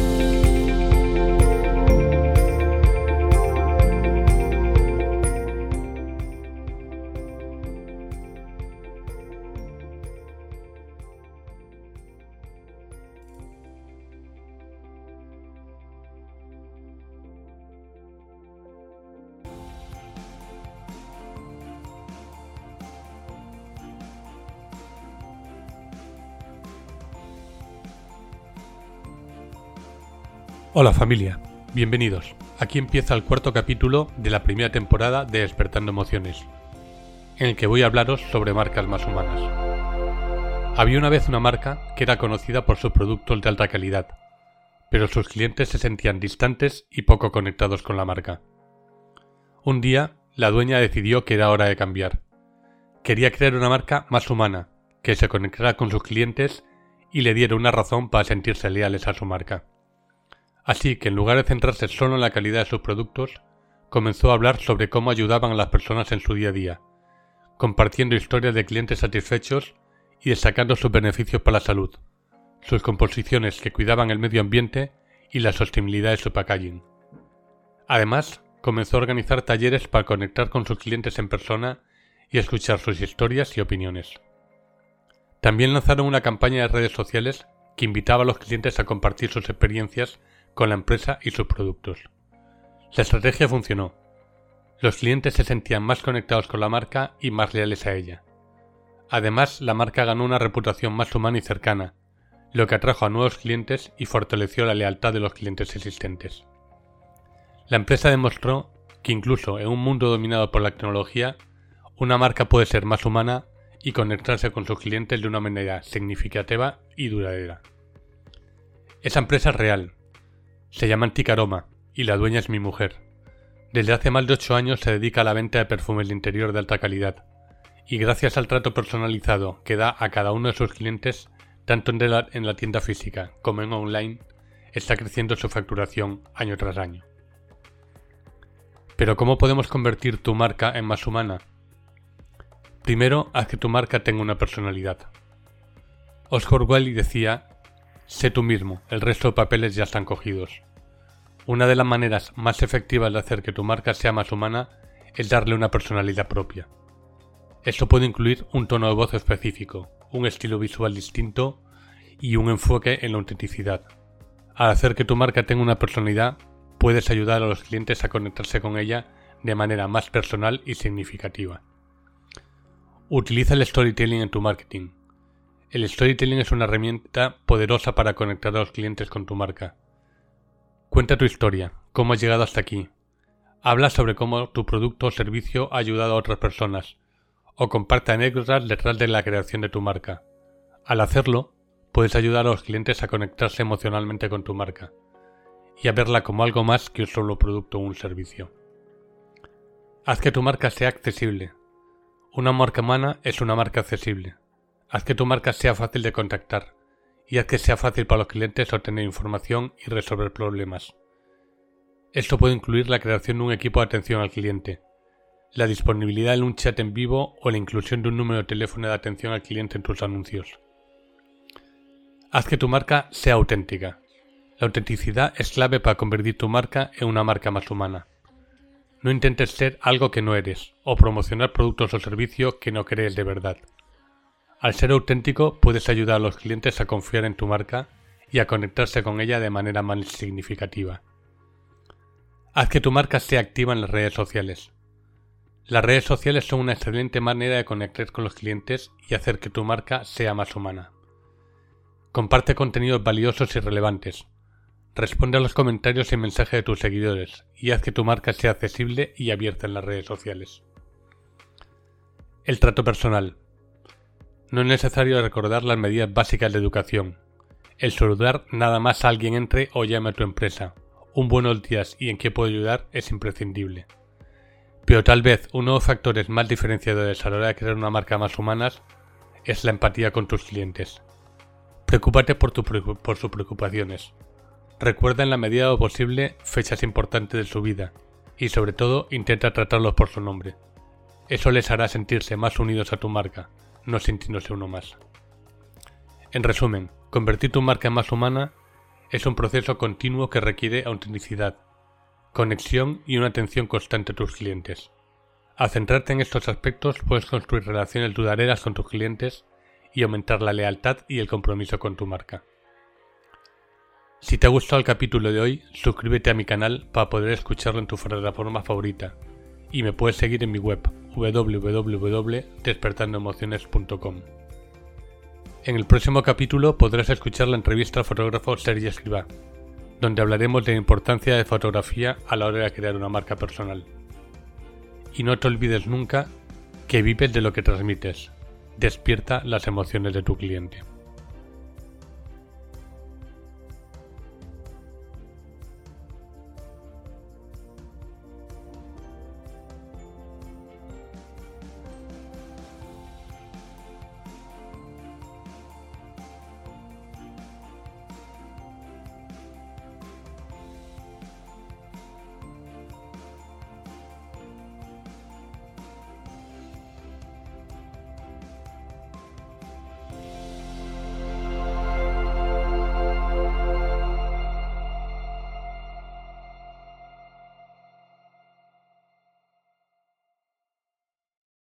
Música Hola familia, bienvenidos. Aquí empieza el cuarto capítulo de la primera temporada de Despertando Emociones, en el que voy a hablaros sobre marcas más humanas. Había una vez una marca que era conocida por sus productos de alta calidad, pero sus clientes se sentían distantes y poco conectados con la marca. Un día, la dueña decidió que era hora de cambiar. Quería crear una marca más humana, que se conectara con sus clientes y le diera una razón para sentirse leales a su marca. Así que en lugar de centrarse solo en la calidad de sus productos, comenzó a hablar sobre cómo ayudaban a las personas en su día a día, compartiendo historias de clientes satisfechos y destacando sus beneficios para la salud, sus composiciones que cuidaban el medio ambiente y la sostenibilidad de su packaging. Además, comenzó a organizar talleres para conectar con sus clientes en persona y escuchar sus historias y opiniones. También lanzaron una campaña de redes sociales que invitaba a los clientes a compartir sus experiencias con la empresa y sus productos. La estrategia funcionó. Los clientes se sentían más conectados con la marca y más leales a ella. Además, la marca ganó una reputación más humana y cercana, lo que atrajo a nuevos clientes y fortaleció la lealtad de los clientes existentes. La empresa demostró que incluso en un mundo dominado por la tecnología, una marca puede ser más humana y conectarse con sus clientes de una manera significativa y duradera. Esa empresa es real, se llama Anticaroma y la dueña es mi mujer. Desde hace más de 8 años se dedica a la venta de perfumes de interior de alta calidad y gracias al trato personalizado que da a cada uno de sus clientes, tanto en la, en la tienda física como en online, está creciendo su facturación año tras año. Pero ¿cómo podemos convertir tu marca en más humana? Primero, haz que tu marca tenga una personalidad. Oscar Wilde decía Sé tú mismo, el resto de papeles ya están cogidos. Una de las maneras más efectivas de hacer que tu marca sea más humana es darle una personalidad propia. Esto puede incluir un tono de voz específico, un estilo visual distinto y un enfoque en la autenticidad. Al hacer que tu marca tenga una personalidad, puedes ayudar a los clientes a conectarse con ella de manera más personal y significativa. Utiliza el storytelling en tu marketing. El storytelling es una herramienta poderosa para conectar a los clientes con tu marca. Cuenta tu historia, cómo has llegado hasta aquí. Habla sobre cómo tu producto o servicio ha ayudado a otras personas, o comparte anécdotas detrás de la creación de tu marca. Al hacerlo, puedes ayudar a los clientes a conectarse emocionalmente con tu marca y a verla como algo más que un solo producto o un servicio. Haz que tu marca sea accesible. Una marca humana es una marca accesible. Haz que tu marca sea fácil de contactar y haz que sea fácil para los clientes obtener información y resolver problemas. Esto puede incluir la creación de un equipo de atención al cliente, la disponibilidad de un chat en vivo o la inclusión de un número de teléfono de atención al cliente en tus anuncios. Haz que tu marca sea auténtica. La autenticidad es clave para convertir tu marca en una marca más humana. No intentes ser algo que no eres o promocionar productos o servicios que no crees de verdad. Al ser auténtico puedes ayudar a los clientes a confiar en tu marca y a conectarse con ella de manera más significativa. Haz que tu marca sea activa en las redes sociales. Las redes sociales son una excelente manera de conectar con los clientes y hacer que tu marca sea más humana. Comparte contenidos valiosos y relevantes. Responde a los comentarios y mensajes de tus seguidores y haz que tu marca sea accesible y abierta en las redes sociales. El trato personal. No es necesario recordar las medidas básicas de educación. El saludar nada más alguien entre o llame a tu empresa. Un buenos días y en qué puedo ayudar es imprescindible. Pero tal vez uno de los factores más diferenciadores a la hora de crear una marca más humanas es la empatía con tus clientes. Preocúpate por, por sus preocupaciones. Recuerda en la medida de lo posible fechas importantes de su vida y sobre todo intenta tratarlos por su nombre. Eso les hará sentirse más unidos a tu marca, no sintiéndose uno más. En resumen, convertir tu marca en más humana es un proceso continuo que requiere autenticidad, conexión y una atención constante a tus clientes. Al centrarte en estos aspectos puedes construir relaciones duraderas con tus clientes y aumentar la lealtad y el compromiso con tu marca. Si te ha gustado el capítulo de hoy, suscríbete a mi canal para poder escucharlo en tu plataforma favorita y me puedes seguir en mi web www.despertandoemociones.com. En el próximo capítulo podrás escuchar la entrevista al fotógrafo Sergi Escribá, donde hablaremos de la importancia de fotografía a la hora de crear una marca personal. Y no te olvides nunca que vives de lo que transmites. Despierta las emociones de tu cliente.